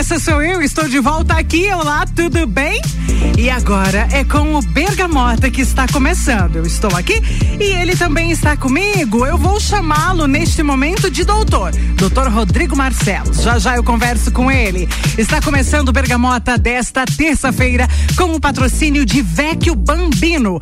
essa sou eu, estou de volta aqui. Olá, tudo bem? E agora é com o Bergamota que está começando. Eu estou aqui e ele também está comigo. Eu vou chamá-lo neste momento de doutor, doutor Rodrigo Marcelos. Já já eu converso com ele. Está começando o Bergamota desta terça-feira com o patrocínio de Vecchio Bambino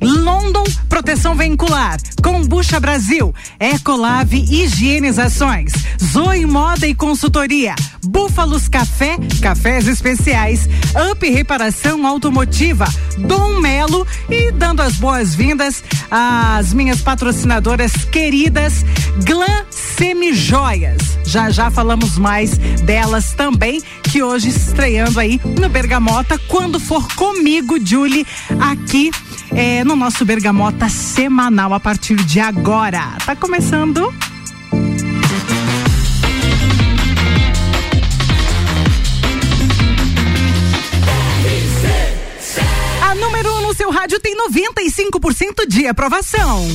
London Proteção Veicular, Combucha Brasil, Ecolave Higienizações, Zoe Moda e Consultoria, Búfalos Café, Cafés Especiais, Up Reparação Automotiva, Dom Melo e dando as boas-vindas às minhas patrocinadoras queridas, Glam Semijoias. Já já falamos mais delas também, que hoje estreando aí no Bergamota, quando for comigo, Julie, aqui é, no nosso Bergamota semanal a partir de agora. Tá começando. Rádio tem 95% de aprovação.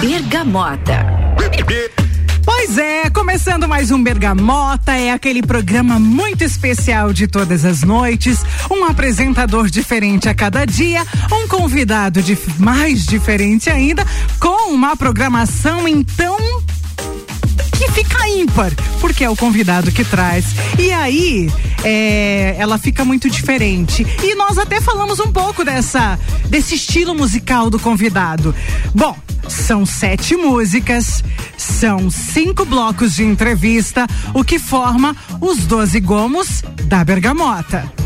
Bergamota. Pois é, começando mais um Bergamota, é aquele programa muito especial de todas as noites, um apresentador diferente a cada dia, um convidado de mais diferente ainda, com uma programação então fica ímpar, porque é o convidado que traz. E aí, é, ela fica muito diferente. E nós até falamos um pouco dessa desse estilo musical do convidado. Bom, são sete músicas, são cinco blocos de entrevista, o que forma os doze gomos da Bergamota.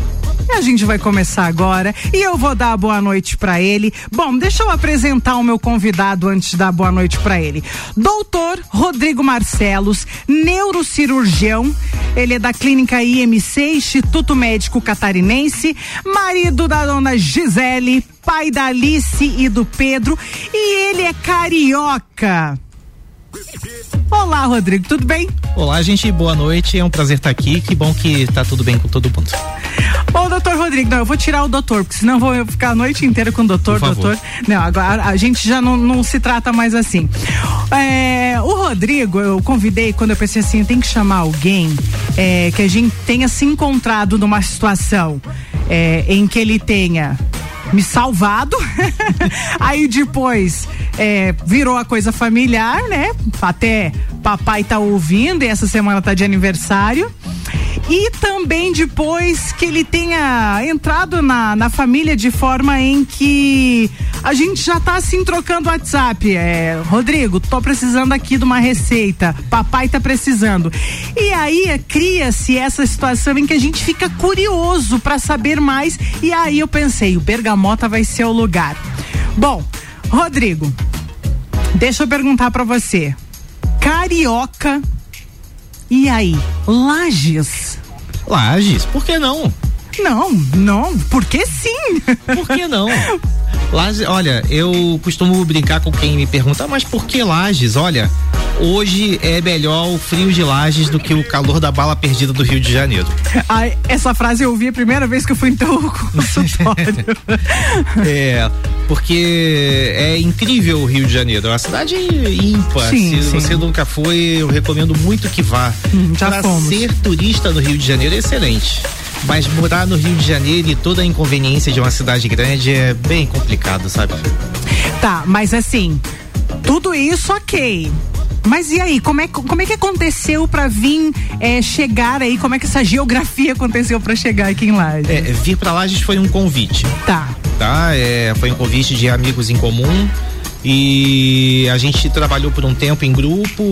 A gente vai começar agora e eu vou dar boa noite para ele. Bom, deixa eu apresentar o meu convidado antes de dar boa noite para ele. Doutor Rodrigo Marcelos, neurocirurgião. Ele é da clínica IMC, Instituto Médico Catarinense, marido da dona Gisele, pai da Alice e do Pedro, e ele é carioca. Olá, Rodrigo, tudo bem? Olá, gente, boa noite. É um prazer estar aqui. Que bom que tá tudo bem com todo mundo. Ô, doutor Rodrigo, não, eu vou tirar o doutor, porque senão eu vou ficar a noite inteira com o doutor, doutor. Não, agora a gente já não, não se trata mais assim. É, o Rodrigo, eu convidei quando eu pensei assim, tem que chamar alguém é, que a gente tenha se encontrado numa situação é, em que ele tenha me salvado. Aí depois é, virou a coisa familiar, né? Até papai tá ouvindo e essa semana tá de aniversário. E também depois que ele tenha entrado na, na família de forma em que a gente já tá assim trocando WhatsApp. É, Rodrigo, tô precisando aqui de uma receita. Papai tá precisando. E aí é, cria-se essa situação em que a gente fica curioso para saber mais. E aí eu pensei, o Bergamota vai ser o lugar. Bom, Rodrigo, deixa eu perguntar para você. Carioca e aí, Lages? Lages, por que não? Não, não, porque sim. Por que não? Lages, olha, eu costumo brincar com quem me pergunta, mas por que Lages? Olha, hoje é melhor o frio de Lages do que o calor da bala perdida do Rio de Janeiro. Ai, essa frase eu ouvi a primeira vez que eu fui em teu consultório. é, porque é incrível o Rio de Janeiro, é uma cidade ímpar. Sim, Se sim. você nunca foi, eu recomendo muito que vá. Hum, já Para fomos. ser turista no Rio de Janeiro é excelente. Mas morar no Rio de Janeiro e toda a inconveniência de uma cidade grande é bem complicado, sabe? Tá, mas assim, tudo isso ok. Mas e aí, como é, como é que aconteceu para vir é, chegar aí? Como é que essa geografia aconteceu para chegar aqui em Lages? É, vir para Lages foi um convite. Tá. Tá, é, foi um convite de amigos em comum e a gente trabalhou por um tempo em grupo.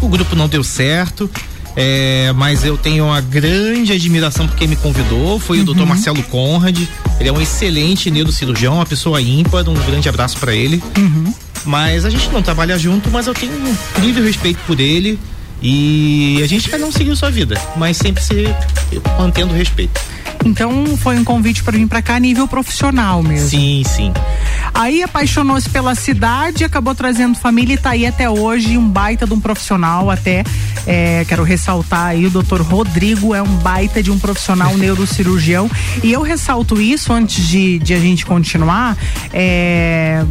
O grupo não deu certo. É, mas eu tenho uma grande admiração por quem me convidou, foi uhum. o Dr. Marcelo Conrad. Ele é um excelente neurocirurgião, uma pessoa ímpar, um grande abraço para ele. Uhum. Mas a gente não trabalha junto, mas eu tenho um incrível respeito por ele e a gente cada um seguiu sua vida, mas sempre se mantendo respeito. Então foi um convite para vir para cá a nível profissional mesmo. Sim, sim. Aí apaixonou-se pela cidade, acabou trazendo família e tá aí até hoje, um baita de um profissional até. É, quero ressaltar aí, o doutor Rodrigo é um baita de um profissional neurocirurgião. E eu ressalto isso antes de, de a gente continuar. É,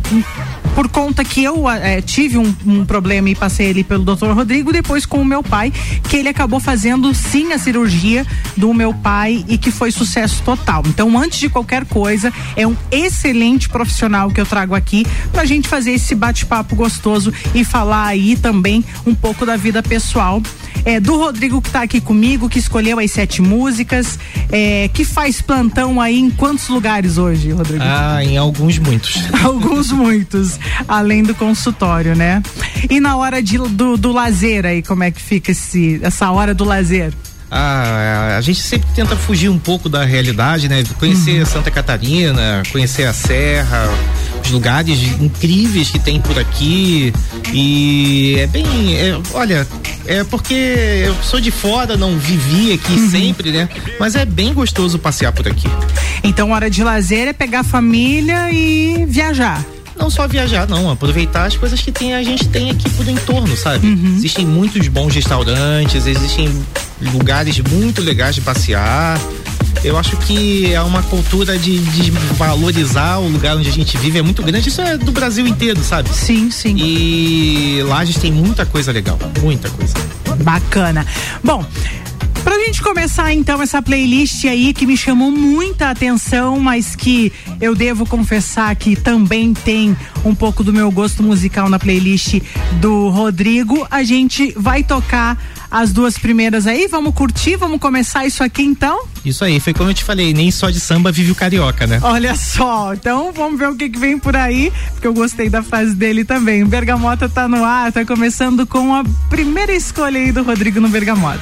por conta que eu é, tive um, um, problema e passei ali pelo doutor Rodrigo, depois com o meu pai, que ele acabou fazendo sim a cirurgia do meu pai e que foi sucesso total. Então, antes de qualquer coisa, é um excelente profissional que eu trago aqui pra gente fazer esse bate-papo gostoso e falar aí também um pouco da vida pessoal é, do Rodrigo que está aqui comigo, que escolheu as sete músicas, é, que faz plantão aí em quantos lugares hoje, Rodrigo? Ah, em alguns muitos. alguns muitos, além do consultório, né? E na hora de, do, do lazer aí, como é que fica esse, essa hora do lazer? Ah, a gente sempre tenta fugir um pouco da realidade, né? Conhecer uhum. Santa Catarina, conhecer a Serra, os lugares incríveis que tem por aqui. E é bem. É, olha, é porque eu sou de fora, não vivi aqui uhum. sempre, né? Mas é bem gostoso passear por aqui. Então, hora de lazer é pegar a família e viajar não só viajar, não, aproveitar as coisas que tem, a gente tem aqui por entorno, sabe? Uhum. Existem muitos bons restaurantes, existem lugares muito legais de passear. Eu acho que é uma cultura de, de, valorizar o lugar onde a gente vive é muito grande. Isso é do Brasil inteiro, sabe? Sim, sim. E Lages tem muita coisa legal, muita coisa. Bacana. Bom, Pra gente começar então essa playlist aí que me chamou muita atenção, mas que eu devo confessar que também tem um pouco do meu gosto musical na playlist do Rodrigo, a gente vai tocar as duas primeiras aí, vamos curtir, vamos começar isso aqui então? Isso aí, foi como eu te falei, nem só de samba vive o carioca, né? Olha só, então vamos ver o que, que vem por aí, porque eu gostei da frase dele também. O Bergamota tá no ar, tá começando com a primeira escolha aí do Rodrigo no Bergamota.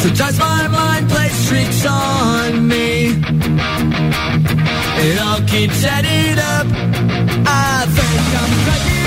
Sometimes my mind plays tricks on me. It all keeps adding up. I think I'm cracking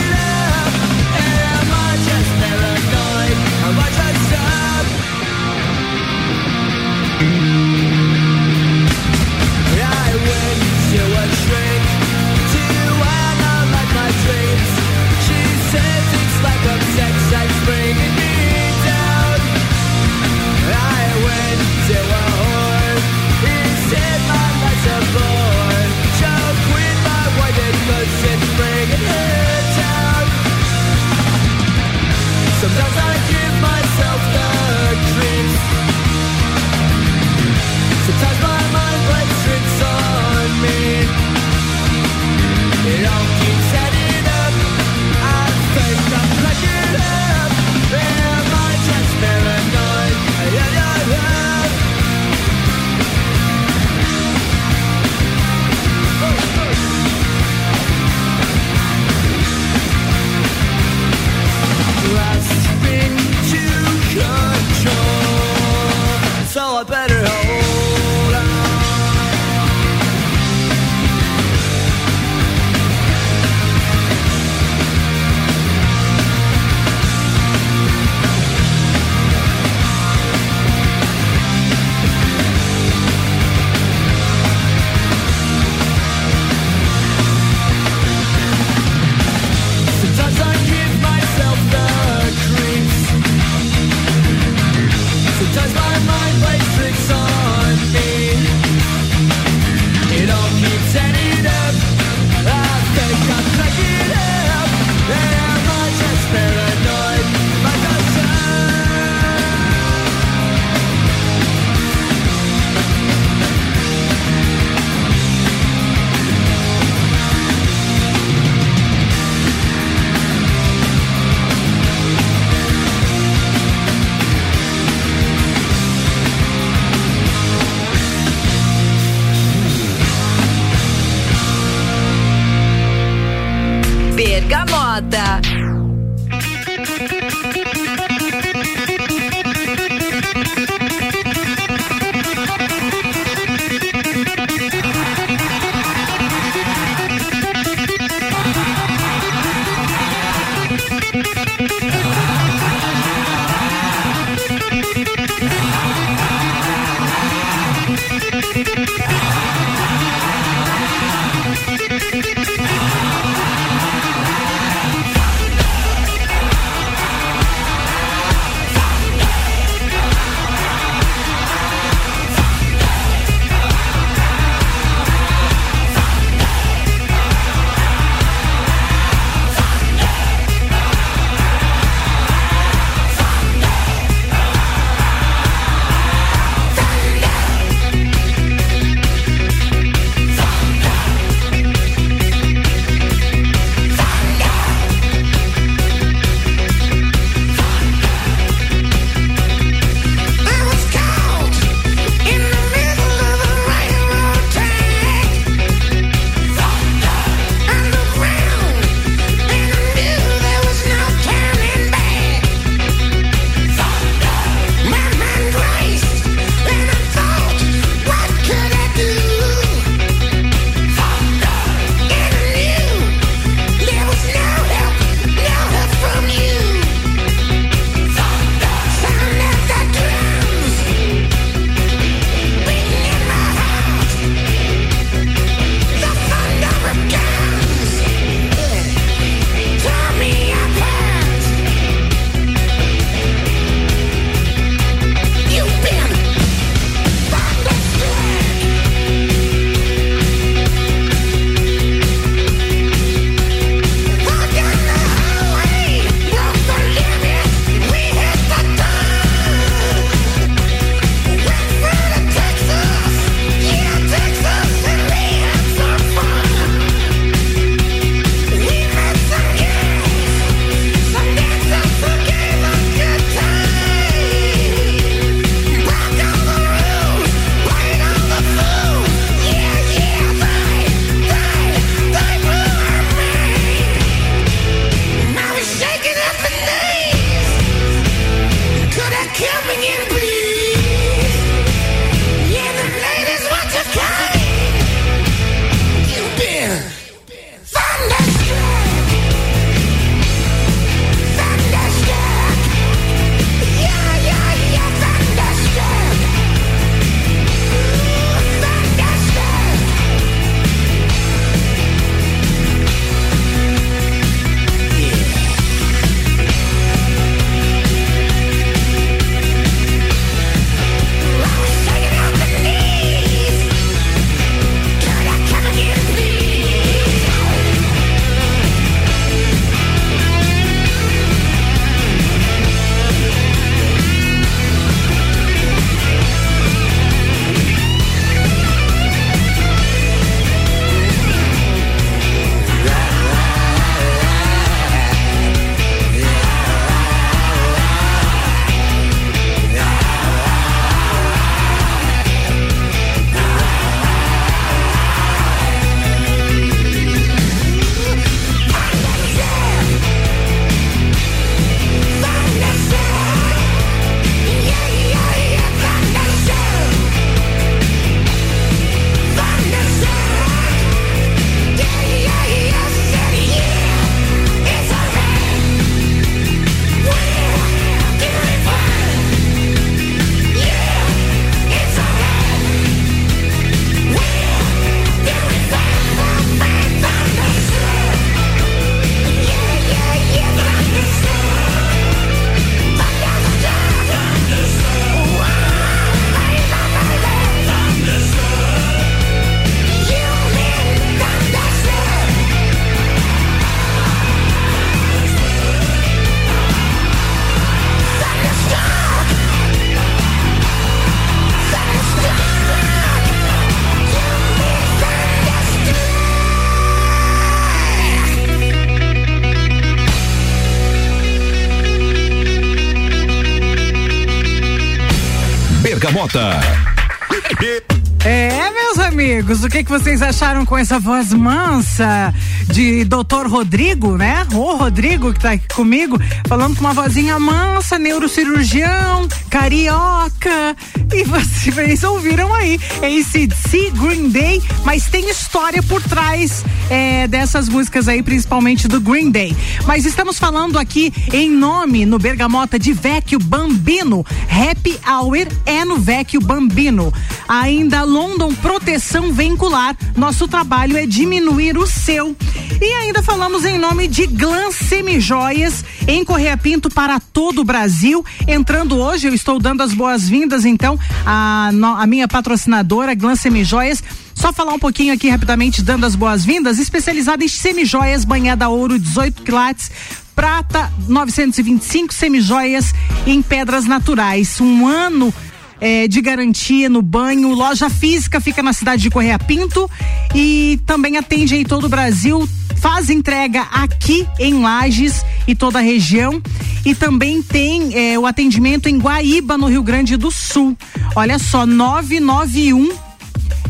que, vocês acharam com essa voz mansa de doutor Rodrigo, né? O Rodrigo que tá aqui comigo, falando com uma vozinha mansa, neurocirurgião, carioca. E vocês ouviram aí, ACDC, Green Day, mas tem história por trás é, dessas músicas aí, principalmente do Green Day. Mas estamos falando aqui em nome no Bergamota de Vecchio Bambino. Happy Hour é no Vecchio Bambino. Ainda London Proteção Veicular. Nosso trabalho é diminuir o seu. E ainda falamos em nome de Glam Semijoias, em Correia Pinto para todo o Brasil. Entrando hoje, eu estou dando as boas-vindas, então, a, a minha patrocinadora, Glam Semijoias. Só falar um pouquinho aqui rapidamente, dando as boas-vindas, especializada em semijoias, banhada ouro, 18 quilates, prata 925 semijoias em pedras naturais. Um ano é, de garantia no banho. Loja física fica na cidade de Correia Pinto e também atende em todo o Brasil. Faz entrega aqui em Lages e toda a região. E também tem é, o atendimento em Guaíba, no Rio Grande do Sul. Olha só, 991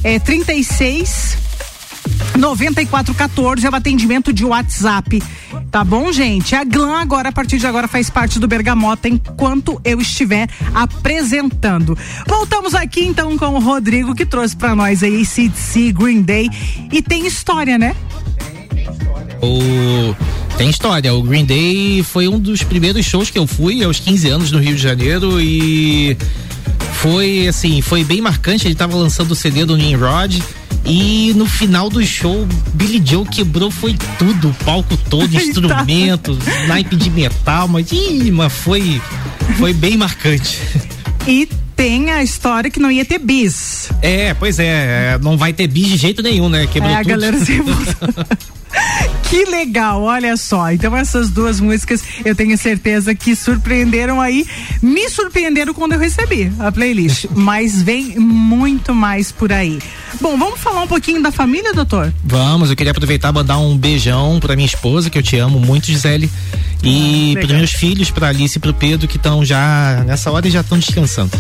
é, 36 9414 é o atendimento de WhatsApp. Tá bom, gente? A Glam agora, a partir de agora, faz parte do Bergamota enquanto eu estiver apresentando. Voltamos aqui então com o Rodrigo que trouxe para nós aí CDC, Green Day. E tem história, né? O... Tem história. O Green Day foi um dos primeiros shows que eu fui aos 15 anos no Rio de Janeiro e foi assim, foi bem marcante. Ele tava lançando o CD do Nimrod. E no final do show, Billy Joe quebrou foi tudo, o palco todo, instrumentos, naipe de metal, mas, ih, mas foi, foi bem marcante. E tem a história que não ia ter bis. É, pois é, não vai ter bis de jeito nenhum, né? Quebrou é, tudo. a galera se Que legal, olha só. Então essas duas músicas eu tenho certeza que surpreenderam aí, me surpreenderam quando eu recebi a playlist, mas vem muito mais por aí. Bom, vamos falar um pouquinho da família, doutor? Vamos, eu queria aproveitar e mandar um beijão pra minha esposa, que eu te amo muito, Gisele, e ah, para meus filhos, pra Alice e pro Pedro, que estão já nessa hora e já estão descansando.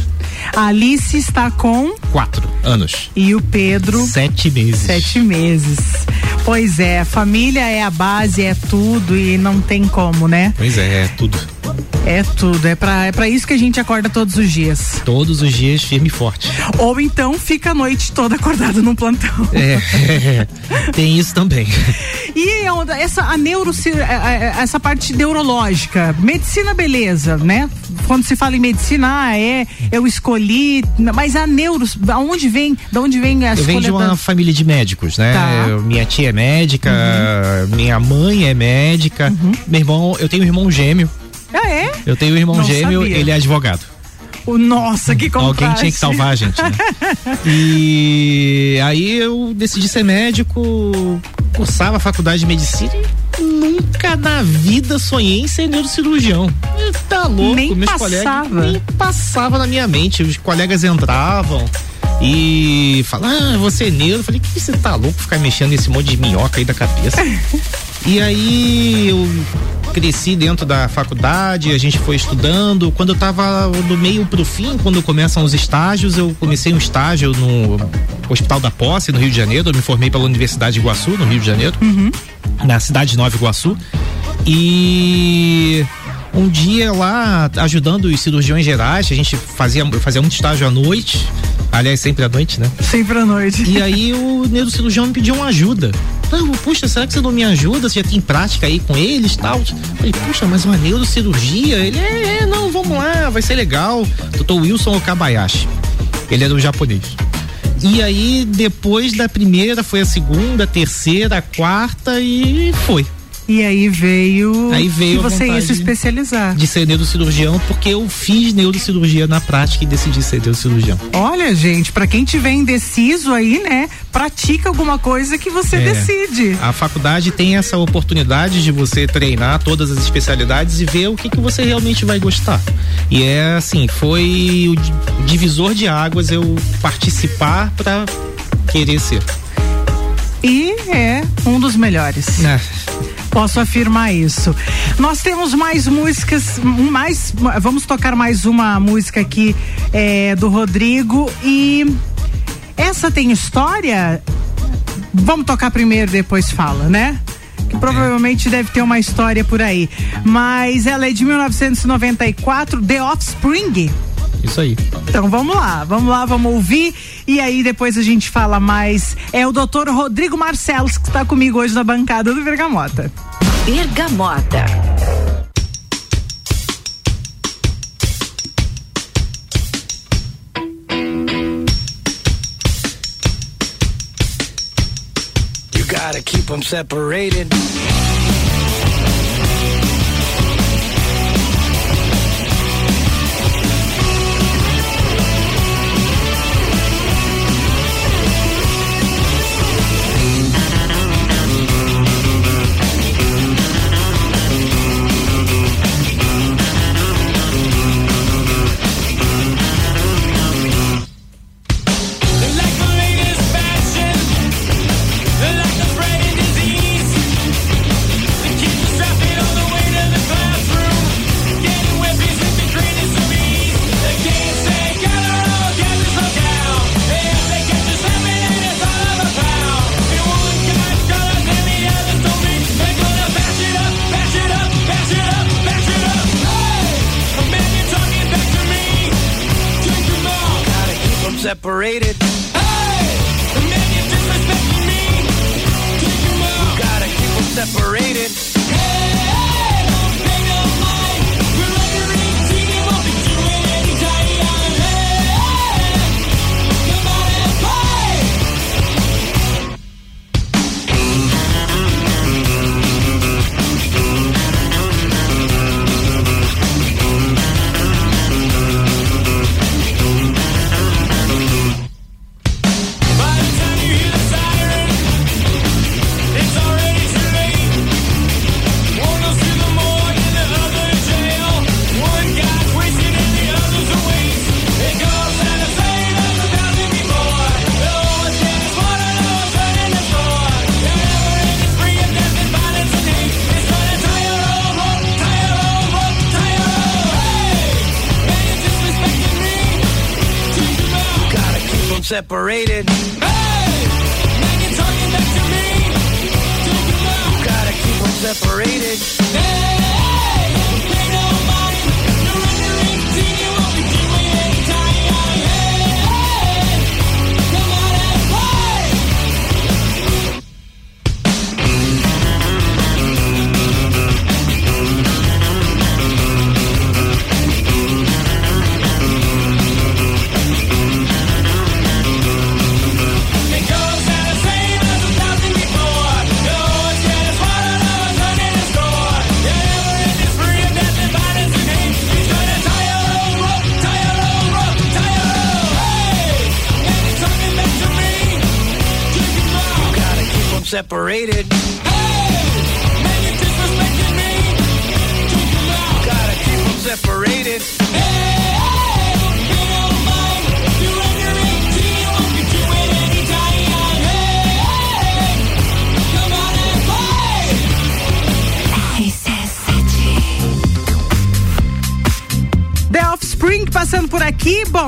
A Alice está com quatro anos. E o Pedro? Sete meses. Sete meses. Pois é, família é a base, é tudo e não tem como, né? Pois é, é tudo. É tudo, é pra, é pra isso que a gente acorda todos os dias. Todos os dias, firme e forte. Ou então fica a noite toda acordado num plantão. É, é tem isso também. E essa, a neuro, é, é, essa parte neurológica, medicina beleza, né? Quando se fala em medicina, ah, é, eu escolhi, mas a neuro, aonde vem, da onde vem a Eu venho de uma da... família de médicos, né? Tá. minha tia é médica, uhum. minha mãe é médica, uhum. meu irmão, eu tenho um irmão gêmeo ah, é? Eu tenho um irmão Não gêmeo, sabia. ele é advogado. O, nossa, que contraste. Alguém tinha que salvar a gente, né? e aí eu decidi ser médico, cursava a faculdade de medicina e nunca na vida sonhei em ser neurocirurgião. Tá louco, nem meus passava. colegas nem passava na minha mente. Os colegas entravam e falavam, ah, você é neuro. Eu falei, que você tá louco ficar mexendo nesse monte de minhoca aí da cabeça? e aí eu cresci dentro da faculdade, a gente foi estudando. Quando eu estava do meio pro fim, quando começam os estágios, eu comecei um estágio no Hospital da Posse, no Rio de Janeiro. Eu me formei pela Universidade de Iguaçu, no Rio de Janeiro, uhum. na cidade de Nova Iguaçu. E um dia lá ajudando os cirurgiões gerais, a gente fazia, fazia muito estágio à noite, aliás, sempre à noite, né? Sempre à noite. E aí o neurocirurgião me pediu uma ajuda. Não, puxa, será que você não me ajuda? Você já tem prática aí com eles e tal? Falei, puxa, mas uma neurocirurgia? Ele, é, é, não, vamos lá, vai ser legal. Doutor Wilson Okabayashi. Ele era um japonês. E aí, depois da primeira, foi a segunda, a terceira, a quarta e foi. E aí veio, aí veio que você ia se especializar. De ser neurocirurgião, porque eu fiz neurocirurgia na prática e decidi ser neurocirurgião. Olha, gente, para quem tiver indeciso aí, né, pratica alguma coisa que você é, decide. A faculdade tem essa oportunidade de você treinar todas as especialidades e ver o que, que você realmente vai gostar. E é assim, foi o divisor de águas eu participar para querer ser. E é um dos melhores. É. Posso afirmar isso. Nós temos mais músicas, mais, vamos tocar mais uma música aqui é, do Rodrigo e Essa tem história? Vamos tocar primeiro, depois fala, né? Que provavelmente deve ter uma história por aí. Mas ela é de 1994, The Offspring. Isso aí. Então vamos lá, vamos lá, vamos ouvir e aí depois a gente fala mais. É o doutor Rodrigo Marcelos que está comigo hoje na bancada do Bergamota. Bergamota. You gotta keep them separated.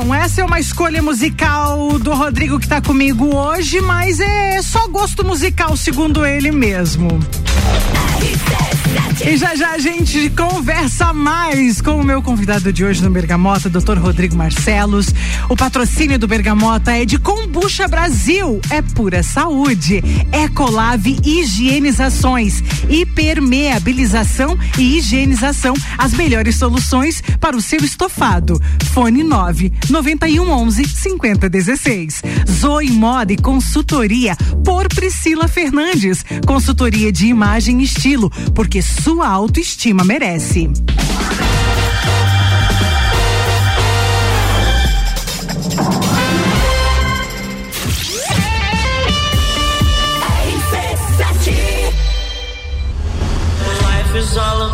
Bom, essa é uma escolha musical do Rodrigo que tá comigo hoje, mas é só gosto musical, segundo ele mesmo. E já já a gente conversa mais com o meu convidado de hoje no Bergamota, Dr. Rodrigo Marcelos. O patrocínio do Bergamota é de Combucha Brasil, é pura saúde. Ecolave Higienizações, hipermeabilização e higienização, as melhores soluções para o seu estofado. Fone 9 91 11 50 16. Zoe Moda e Consultoria por Priscila Fernandes. Consultoria de imagem e estilo, porque sua autoestima merece.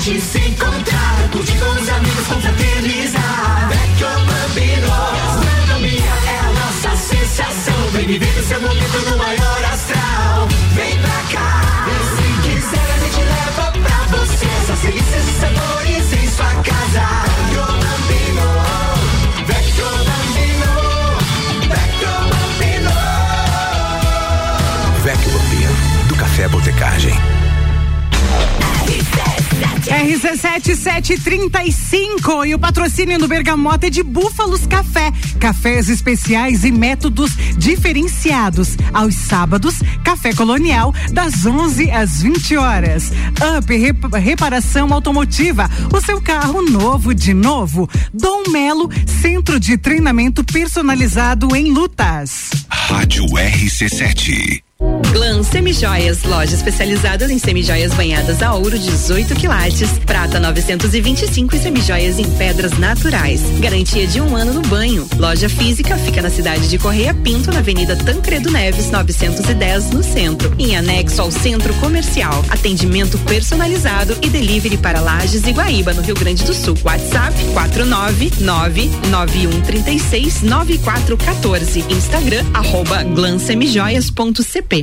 Gente se encontrar, curtir com os amigos, confraternizar. Vecchio Bambino, gastronomia é a nossa sensação. Vem viver o seu momento no maior astral. Vem pra cá, e se quiser a gente leva pra você. Só delícias e sabores em sua casa. Vecchio Bambino, Vecchio Bambino, Vecchio Bambino. Vecchio Bambino, do Café Botecagem. RC7735 e o patrocínio do Bergamota é de Búfalos Café. Cafés especiais e métodos diferenciados. Aos sábados, café colonial, das 11 às 20 horas. Up Rep- Reparação Automotiva. O seu carro novo de novo. Dom Melo, centro de treinamento personalizado em lutas. Rádio RC7. Glam Semijoias, loja especializada em semijoias banhadas a ouro 18 quilates, prata 925 e semijoias em pedras naturais. Garantia de um ano no banho. Loja física fica na cidade de Correia Pinto, na Avenida Tancredo Neves, 910, no centro. Em anexo ao centro comercial. Atendimento personalizado e delivery para Lages e Guaíba, no Rio Grande do Sul. WhatsApp 49991369414. Instagram arroba glansemijoias.cp.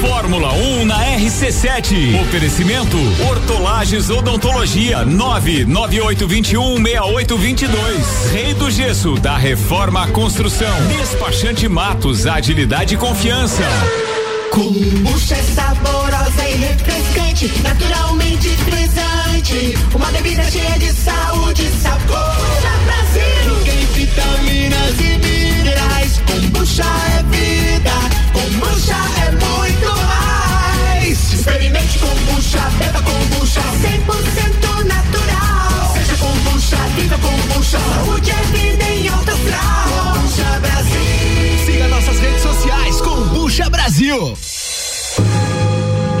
Fórmula 1 na RC7. Oferecimento Hortolagens Odontologia 998216822. Rei do Gesso da Reforma Construção. Despachante Matos, agilidade e confiança. Kombucha é saborosa e refrescante, naturalmente frisante. Uma bebida cheia de saúde e sabor. Brasil. Tem vitaminas e minerais. Kombucha é vida. Kombucha beba kombucha. 100% natural. Seja kombucha, viva kombucha. Saúde é vida em alto grau. Kombucha Brasil. Siga nossas redes sociais, Combucha Brasil.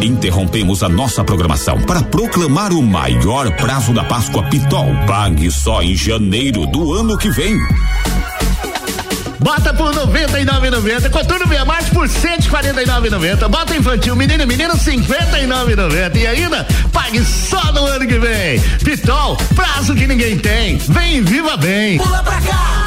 Interrompemos a nossa programação para proclamar o maior prazo da Páscoa Pitol. Pague só em janeiro do ano que vem. Bota por 99,90. Coturno Via Marte por 149,90. Bota infantil, menino e menino 59,90. E ainda pague só no ano que vem. Pitol, prazo que ninguém tem. Vem viva bem. Pula pra cá,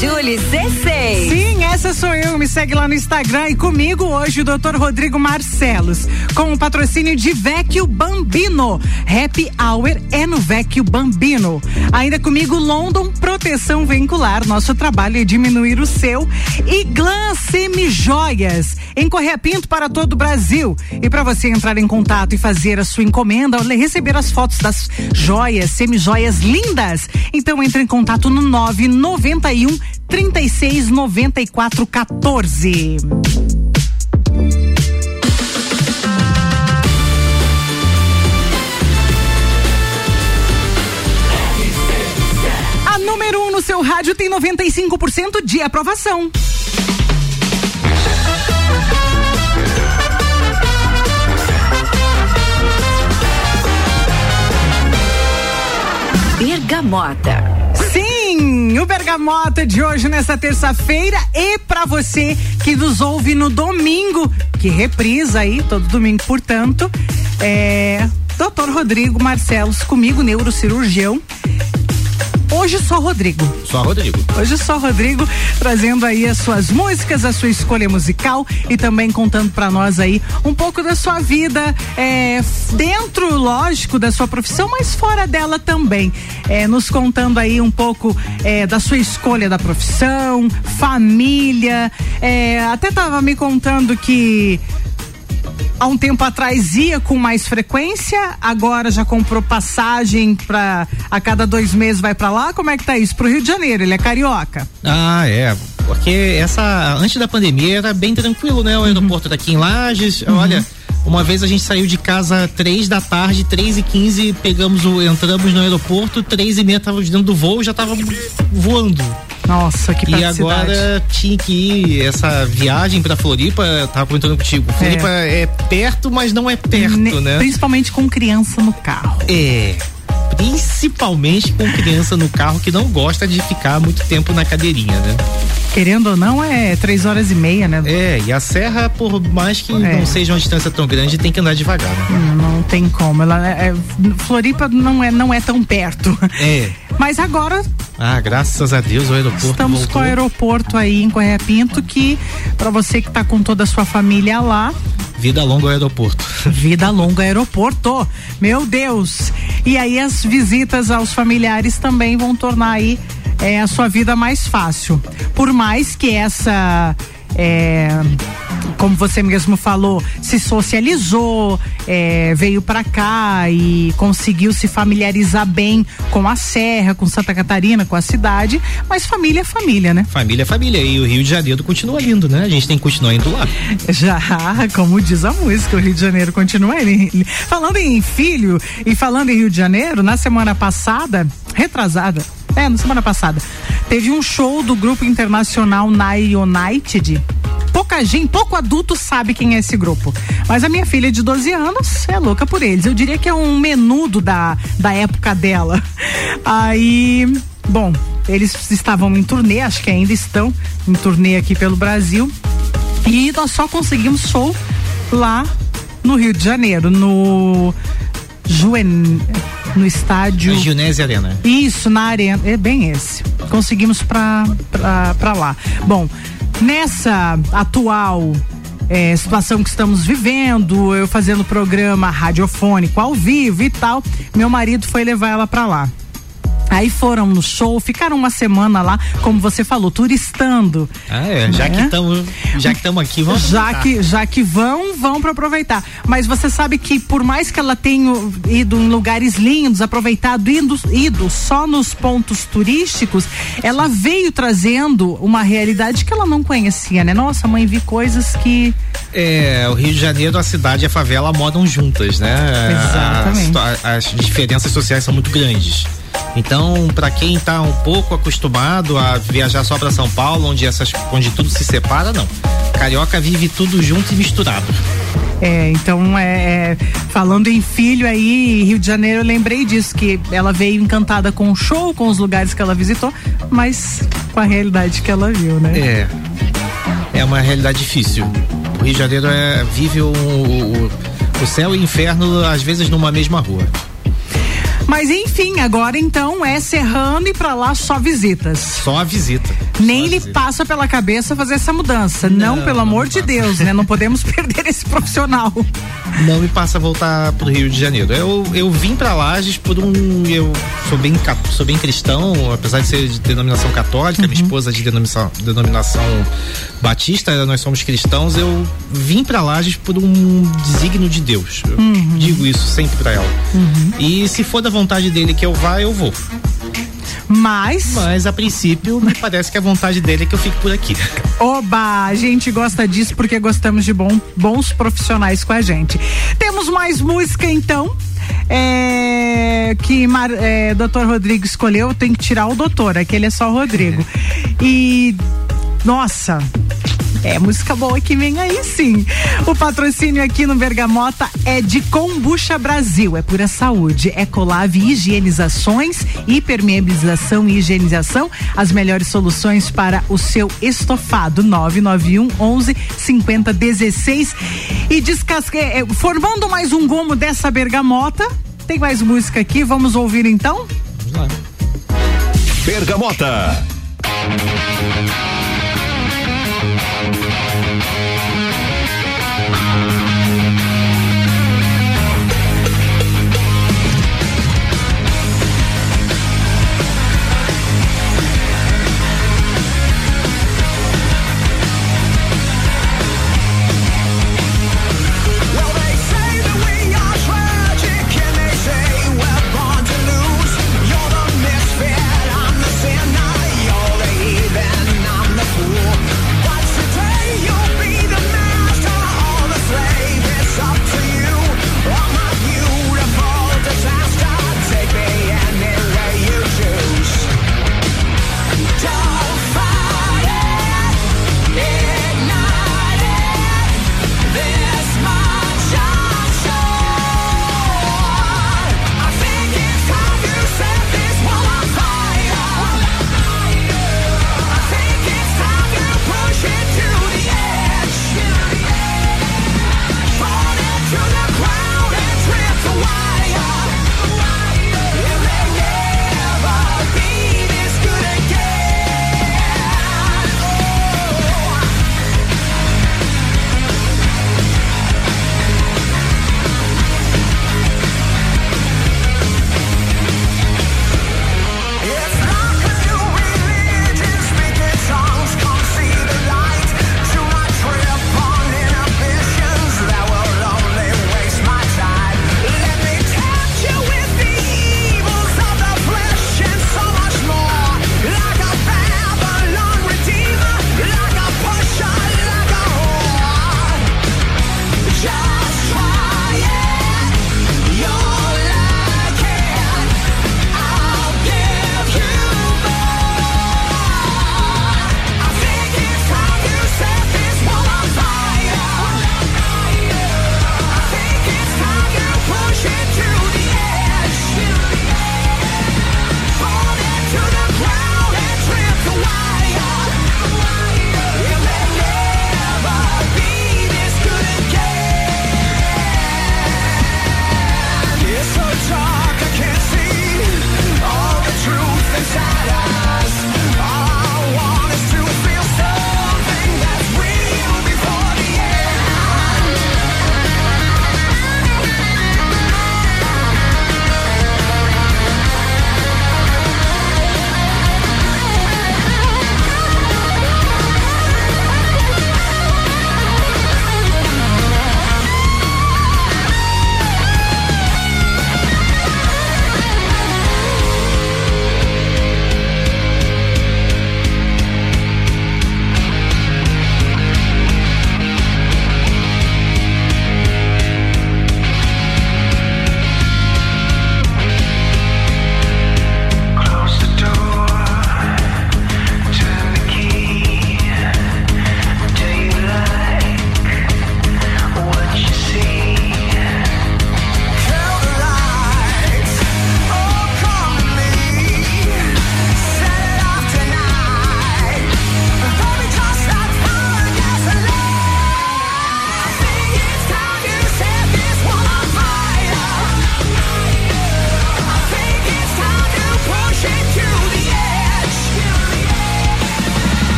Julie C6. Sim, essa sou eu. Me segue lá no Instagram e comigo hoje o Dr. Rodrigo Marcelos, com o patrocínio de Vecchio Bambino. Happy Hour é no Vecchio Bambino. Ainda comigo London Proteção Veicular. Nosso trabalho é diminuir o seu e Glam Semijoias em Correia Pinto para todo o Brasil. E para você entrar em contato e fazer a sua encomenda, receber as fotos das joias, semijoias lindas, então entre em contato no 991 trinta e seis noventa e quatro quatorze. A número um no seu rádio tem noventa e cinco por cento de aprovação. Bergamota. O Bergamota de hoje nessa terça-feira e para você que nos ouve no domingo, que reprisa aí todo domingo, portanto, é Dr. Rodrigo Marcelos comigo, neurocirurgião. Hoje só Rodrigo. Só Rodrigo. Hoje só Rodrigo trazendo aí as suas músicas, a sua escolha musical e também contando para nós aí um pouco da sua vida é, dentro, lógico, da sua profissão, mas fora dela também. É, nos contando aí um pouco é, da sua escolha da profissão, família. é, até tava me contando que há um tempo atrás ia com mais frequência, agora já comprou passagem para a cada dois meses vai para lá. Como é que tá isso? Pro Rio de Janeiro, ele é carioca. Ah, é. Porque essa. Antes da pandemia era bem tranquilo, né? O aeroporto daqui em Lages. Olha. Uma vez a gente saiu de casa três da tarde, três e quinze, pegamos o, entramos no aeroporto, três e meia estávamos dentro do voo, já tava voando. Nossa, que E agora tinha que ir essa viagem pra Floripa, tava comentando contigo. Floripa é, perto, mas não é perto, Ne- né? Principalmente com criança no carro. É. Principalmente com criança no carro que não gosta de ficar muito tempo na cadeirinha, né? Querendo ou não, é três horas e meia, né? É, e a serra, por mais que É. não seja uma distância tão grande, tem que andar devagar, né? Hum, Não tem como. Ela é, é- Floripa não é, não é tão perto. É. Mas agora Ah, graças a Deus o aeroporto estamos voltou. com o aeroporto aí em Correia Pinto, que para você que tá com toda a sua família lá, Vida longa ao aeroporto. Vida longa aeroporto. Meu Deus. E aí as visitas aos familiares também vão tornar aí é, a sua vida mais fácil. Por mais que essa é, como você mesmo falou, se socializou, é, veio para cá e conseguiu se familiarizar bem com a Serra, com Santa Catarina, com a cidade, mas família é família, né? Família é família. E o Rio de Janeiro continua lindo, né? A gente tem que continuar indo lá. Já, como diz a música, o Rio de Janeiro continua ele- Falando em filho e falando em Rio de Janeiro, na semana passada, retrasada, é, na semana passada, teve um show do grupo internacional Nine United. Pouca gente, pouco adulto sabe quem é esse grupo. Mas a minha filha de 12 anos é louca por eles. Eu diria que é um menudo da, da época dela. Aí, bom, eles estavam em turnê, acho que ainda estão em turnê aqui pelo Brasil. E nós só conseguimos show lá no Rio de Janeiro, no Juen, no estádio. A Gionese Arena. Isso, na arena. É bem esse. Conseguimos pra, pra, pra lá. Bom, nessa atual eh, situação que estamos vivendo, eu fazendo programa radiofônico ao vivo e tal, meu marido foi levar ela pra lá. Aí foram no show, ficaram uma semana lá, como você falou, turistando. Ah, é. Já Né? que estamos já que estamos aqui, vamos já aproveitar. que já que vão vão para aproveitar mas você sabe que por mais que ela tenha ido em lugares lindos aproveitado indo, ido só nos pontos turísticos ela veio trazendo uma realidade que ela não conhecia né nossa mãe vi coisas que É, o Rio de Janeiro, a cidade e a favela moram juntas, né? Exatamente. As, as diferenças sociais são muito grandes. Então, para quem tá um pouco acostumado a viajar só para São Paulo, onde essas, onde tudo se separa, não. Carioca vive tudo junto e misturado. É, então é, é, falando em filho aí, Rio de Janeiro, eu lembrei disso, que ela veio encantada com o show, com os lugares que ela visitou, mas com a realidade que ela viu, né? É. É uma realidade difícil. O Rio de Janeiro é, vive o, o, o céu e o inferno, às vezes, numa mesma rua. Mas enfim, agora então é Serrano e pra lá só visitas. Só a visita. Nem lhe passa pela cabeça fazer essa mudança. Não, pelo amor de Deus, né? Não podemos perder esse profissional. Não me passa voltar pro Rio de Janeiro. Eu, eu vim pra Lages por um. Eu sou bem, sou bem cristão, apesar de ser de denominação católica, minha esposa é de denominação, denominação batista, nós somos cristãos. Eu vim pra Lages por um desígnio de Deus. Eu Uhum. digo isso sempre pra ela. E se for da vontade dele que eu vá, eu vou. Mas. Mas a princípio, me parece que a vontade dele é que eu fique por aqui. Oba, a gente gosta disso porque gostamos de bom- bons profissionais com a gente. Temos mais música então. é, que Mar, é, Dr. Rodrigo escolheu, tem que tirar o doutor, aquele é só o Rodrigo. E nossa, é música boa que vem aí sim. O patrocínio aqui no Bergamota é de Combucha Brasil, é pura saúde. Ecolave Higienizações, hipermeabilização e higienização, as melhores soluções para o seu estofado. 991 11 50 16 e descasque, é, formando mais um gomo dessa bergamota. Tem mais música aqui, vamos ouvir então? Bergamota.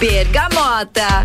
Bergamota.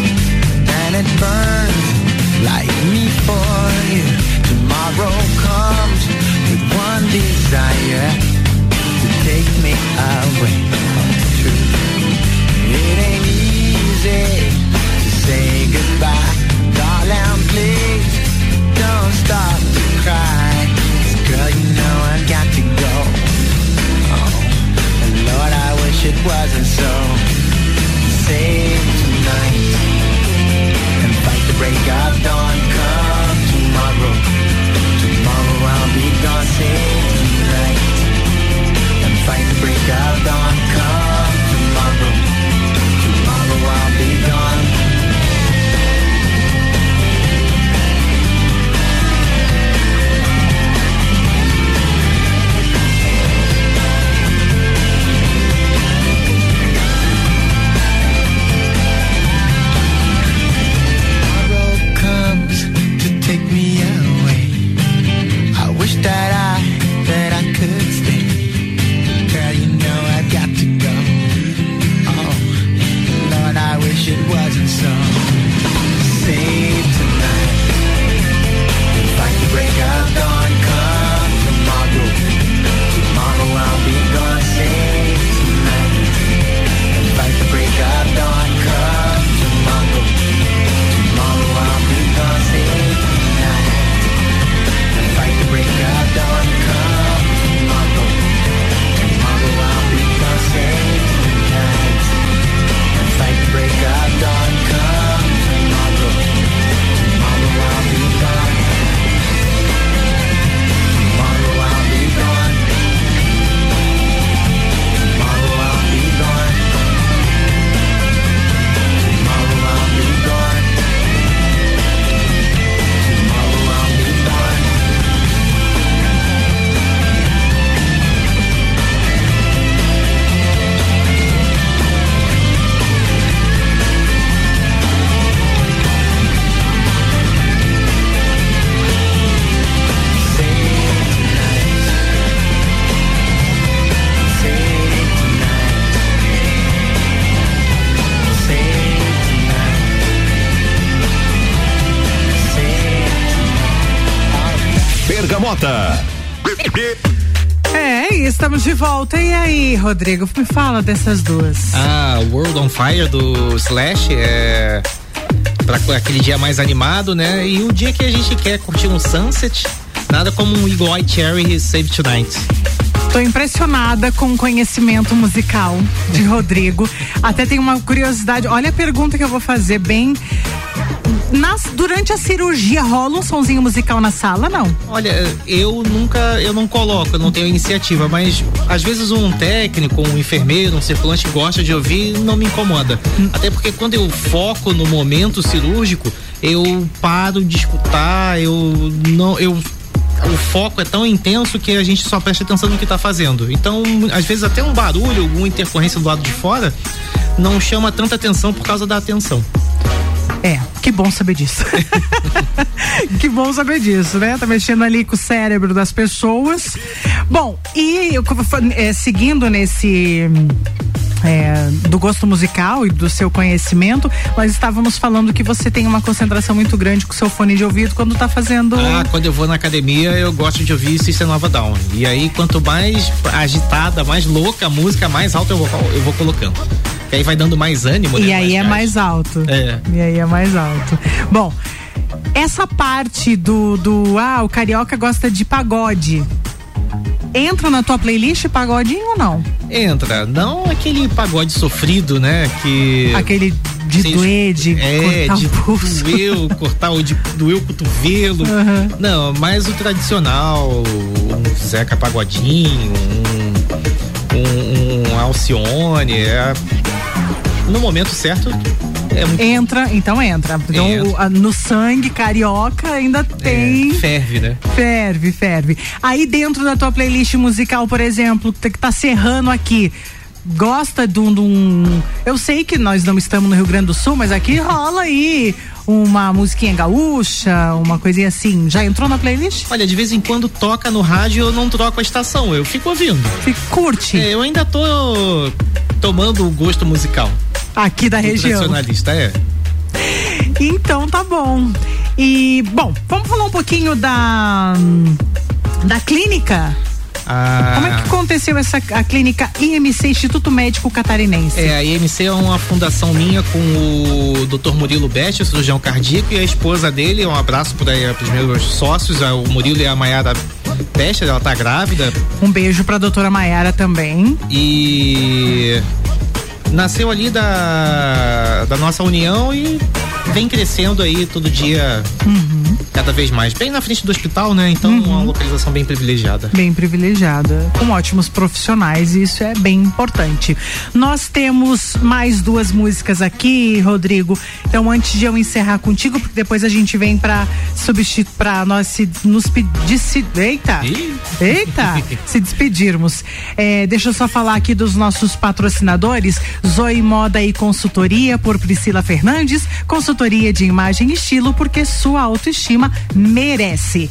Tomorrow comes with one desire to take me away Bergamota. É, e estamos de volta. E aí, Rodrigo, me fala dessas duas. Ah, World on Fire do Slash é para aquele dia mais animado, né? E o dia que a gente quer curtir um sunset, nada como um Eagle Eye Cherry Save Tonight. Tô impressionada com o conhecimento musical de Rodrigo. Até tem uma curiosidade. Olha a pergunta que eu vou fazer bem. Nas, durante a cirurgia rola um sonzinho musical na sala, não? Olha, eu nunca, eu não coloco, eu não tenho iniciativa, mas às vezes um técnico, um enfermeiro, um circulante gosta de ouvir, não me incomoda. Até porque quando eu foco no momento cirúrgico, eu paro de escutar, eu não, eu o foco é tão intenso que a gente só presta atenção no que está fazendo. Então, às vezes até um barulho, alguma intercorrência do lado de fora não chama tanta atenção por causa da atenção. Que bom saber disso. que bom saber disso, né? Tá mexendo ali com o cérebro das pessoas. Bom, e é, seguindo nesse é, do gosto musical e do seu conhecimento, nós estávamos falando que você tem uma concentração muito grande com o seu fone de ouvido quando tá fazendo. Ah, quando eu vou na academia, eu gosto de ouvir System Nova Down. E aí, quanto mais agitada, mais louca a música, mais alto eu vou, eu vou colocando. E aí vai dando mais ânimo, né? E aí é gás. mais alto. É. E aí é mais alto. Bom, essa parte do, do ah, o carioca gosta de pagode. Entra na tua playlist pagodinho ou não? Entra, não aquele pagode sofrido, né? Que. Aquele de Vocês- doer, de é, cortar de o pulso. cortar o de doer o cotovelo. Aham. Não, mais o tradicional, um Zeca Pagodinho, um, um, um Alcione, é, no momento certo é muito Entra, então entra. Então, Entra. o- no sangue carioca ainda tem. é, ferve, né? Ferve, ferve. Aí dentro da tua playlist musical, por exemplo, que tá serrando aqui. Gosta de um, de um- Eu sei que nós não estamos no Rio Grande do Sul, mas aqui rola aí uma musiquinha gaúcha, uma coisinha assim. Já entrou na playlist? Olha, de vez em quando toca no rádio, eu não troco a estação, eu fico ouvindo. Fico, curte. É, eu ainda tô tomando o gosto musical. Aqui da região. Tradicionalista, é. Então tá bom. E, bom, vamos falar um pouquinho da. da clínica. Ah, Como é que aconteceu essa a clínica IMC Instituto Médico Catarinense? É, a IMC é uma fundação minha com o Dr. Murilo Bete, cirurgião cardíaco, e a esposa dele, um abraço para os meus sócios, a- o Murilo e a Maiara Bete, ela tá grávida Um beijo pra doutora Maiara também. e nasceu ali da, da nossa união e vem crescendo aí todo dia cada vez mais. Bem na frente do hospital, né? Então uma localização bem privilegiada. Bem privilegiada, com ótimos profissionais, e isso é bem importante. Nós temos mais duas músicas aqui, Rodrigo. Então, antes de eu encerrar contigo, porque depois a gente vem pra substituir, pra nós se, nos pedir. Eita! Eita! se despedirmos. É, deixa eu só falar aqui dos nossos patrocinadores: Zoe Moda e Consultoria por Priscila Fernandes, consultoria de imagem e estilo, porque sua autoestima merece.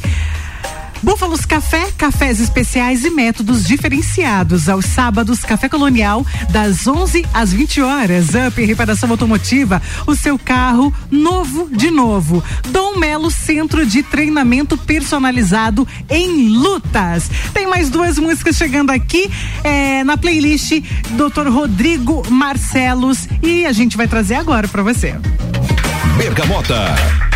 Búfalos Café, cafés especiais e métodos diferenciados. Aos sábados, Café Colonial, das 11 às 20 horas. Up Reparação Automotiva, o seu carro novo de novo. Dom Melo Centro de Treinamento Personalizado em Lutas. Tem mais duas músicas chegando aqui é, na playlist Dr. Rodrigo Marcelos e a gente vai trazer agora para você. Bergamota.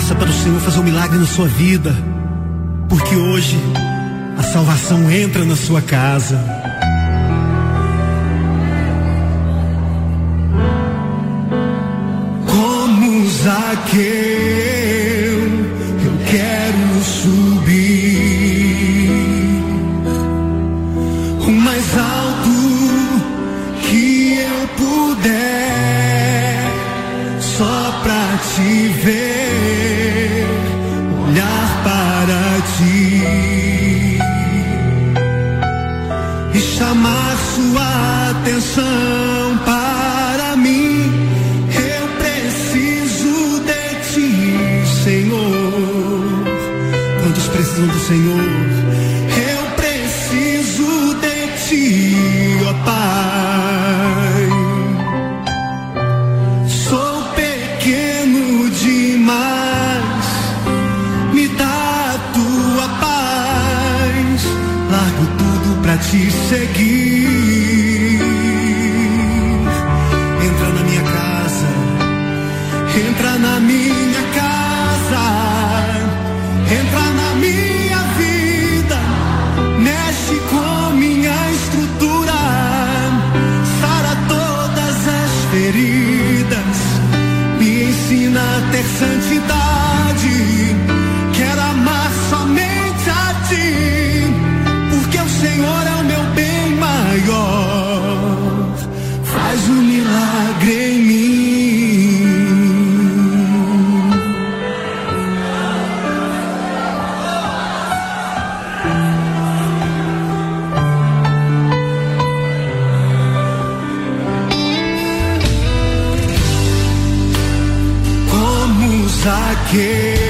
Peça para o Senhor fazer um milagre na sua vida, porque hoje a salvação entra na sua casa. Como Zaqueu, eu quero subir o mais alto que eu puder, só pra te ver. direção para mim. Eu preciso de ti, Senhor. Quantos precisam do Senhor? care.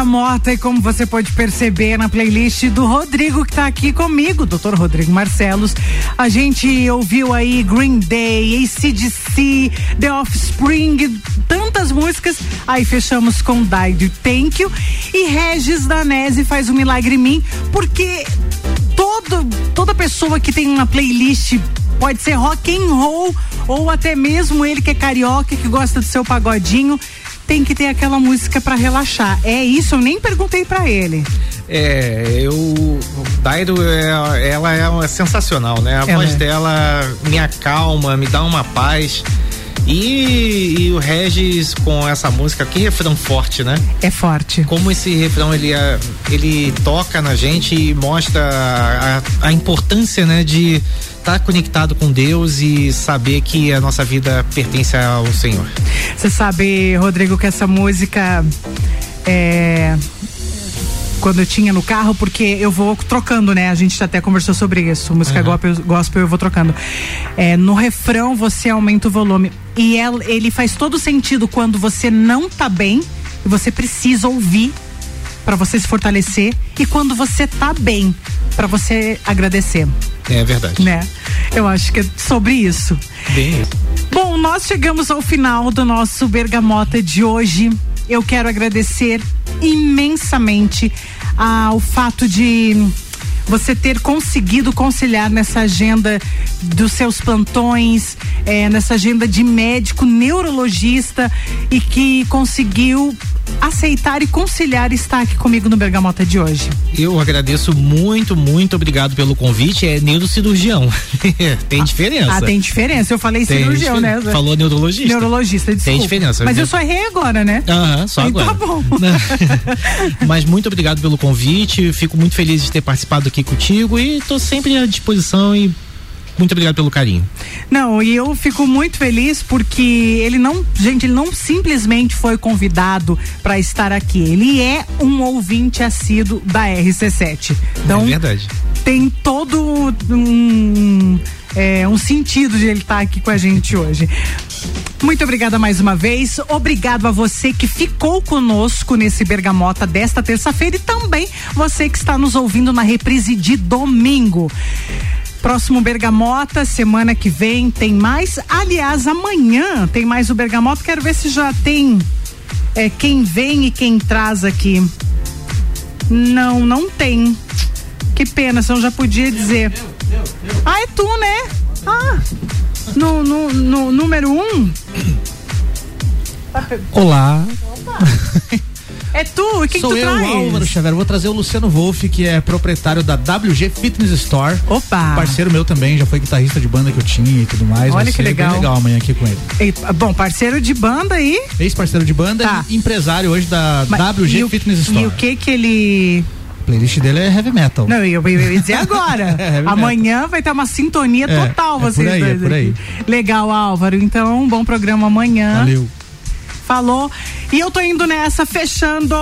nosso Bergamota e como você pode perceber na playlist do Rodrigo que tá aqui comigo, Dr. Rodrigo Marcelos, a gente ouviu aí Green Day, ACDC, The Offspring, tantas músicas, aí fechamos com Die Thank You e Regis Danese faz um milagre em mim, porque todo, toda pessoa que tem uma playlist pode ser rock and roll ou até mesmo ele que é carioca que gosta do seu pagodinho tem que ter aquela música pra relaxar. É isso, eu nem perguntei pra ele. É, eu. Dairo, é, ela é sensacional, né? A Ela voz é. dela me acalma, me dá uma paz. E, e o Regis com essa música, que refrão forte, né? É forte. Como esse refrão ele, é- ele toca na gente e mostra a, a importância, né, de estar conectado com Deus e saber que a nossa vida pertence ao Senhor. Você sabe, Rodrigo, que essa música é quando eu tinha no carro, porque eu vou trocando, né? A gente até conversou sobre isso. Música gospel, gospel eu vou trocando. É, no refrão você aumenta o volume. E el- ele faz todo sentido quando você não tá bem e você precisa ouvir para você se fortalecer e quando você tá bem para você agradecer, É verdade. né? Eu acho que é sobre isso. Bem, Bom, nós chegamos ao final do nosso Bergamota de hoje. Eu quero agradecer imensamente ao fato de você ter conseguido conciliar nessa agenda dos seus plantões, eh, nessa agenda de médico neurologista e que conseguiu aceitar e conciliar estar aqui comigo no Bergamota de hoje. Eu agradeço muito, muito obrigado pelo convite. É neurocirurgião. tem diferença. Ah, tem diferença. Eu falei Tem cirurgião, diferença. né? Falou neurologista. Neurologista, desculpa. Tem diferença. Mas eu só errei agora, né? Aham, só Aí agora. Tá bom. Mas muito obrigado pelo convite. Fico muito feliz de ter participado aqui contigo e estou sempre à disposição e muito obrigado pelo carinho. Não, e eu fico muito feliz porque ele não, gente, ele não simplesmente foi convidado para estar aqui. Ele é um ouvinte assíduo da RC7. Então, é verdade. tem todo um, é, um sentido de ele estar aqui com a gente hoje. Muito obrigada mais uma vez. Obrigado a você que ficou conosco nesse Bergamota desta terça-feira e também você que está nos ouvindo na reprise de domingo. Próximo Bergamota, semana que vem tem mais. Aliás, amanhã tem mais o Bergamota. Quero ver se já tem é, quem vem e quem traz aqui. Não, não tem. Que pena, senão já podia dizer. Ah, é tu, né? Ah, no, no, no número um. Olá. É tu? E quem Sou tu eu, traz? Álvaro Xavier. Vou trazer o Luciano Wolff, que é proprietário da WG Fitness Store. Opa! Parceiro meu também, já foi guitarrista de banda que eu tinha e tudo mais. Olha que ser legal. Legal amanhã aqui com ele. E, bom, parceiro de banda aí. Ex-parceiro de banda Tá. e empresário hoje da Mas- WG e o- Fitness Store. E o que que ele. A playlist dele é heavy metal. Não, eu, eu ia dizer agora. É, Amanhã vai ter uma sintonia É, total, é por vocês aí, é dois por aí. Legal, Álvaro. Então, um bom programa amanhã. Valeu. Falou. E eu tô indo nessa, fechando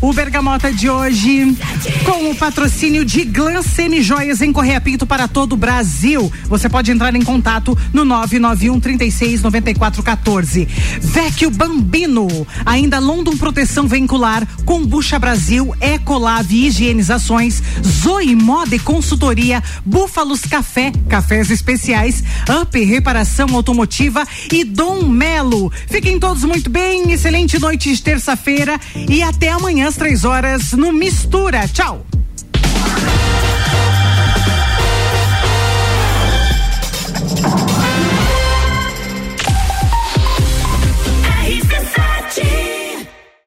o Bergamota de hoje com o patrocínio de Glan Semi Joias em Correia Pinto para todo o Brasil. Você pode entrar em contato no 991 36 94 14. Vecchio Bambino, ainda London Proteção Veicular, Combucha Brasil, Ecolave Higienizações, Zoe Moda e Consultoria, Búfalos Café, cafés especiais, Up Reparação Automotiva e Dom Melo. Fiquem todos muito bem, excelente noite de terça-feira e até amanhã às três horas no Mistura. Tchau!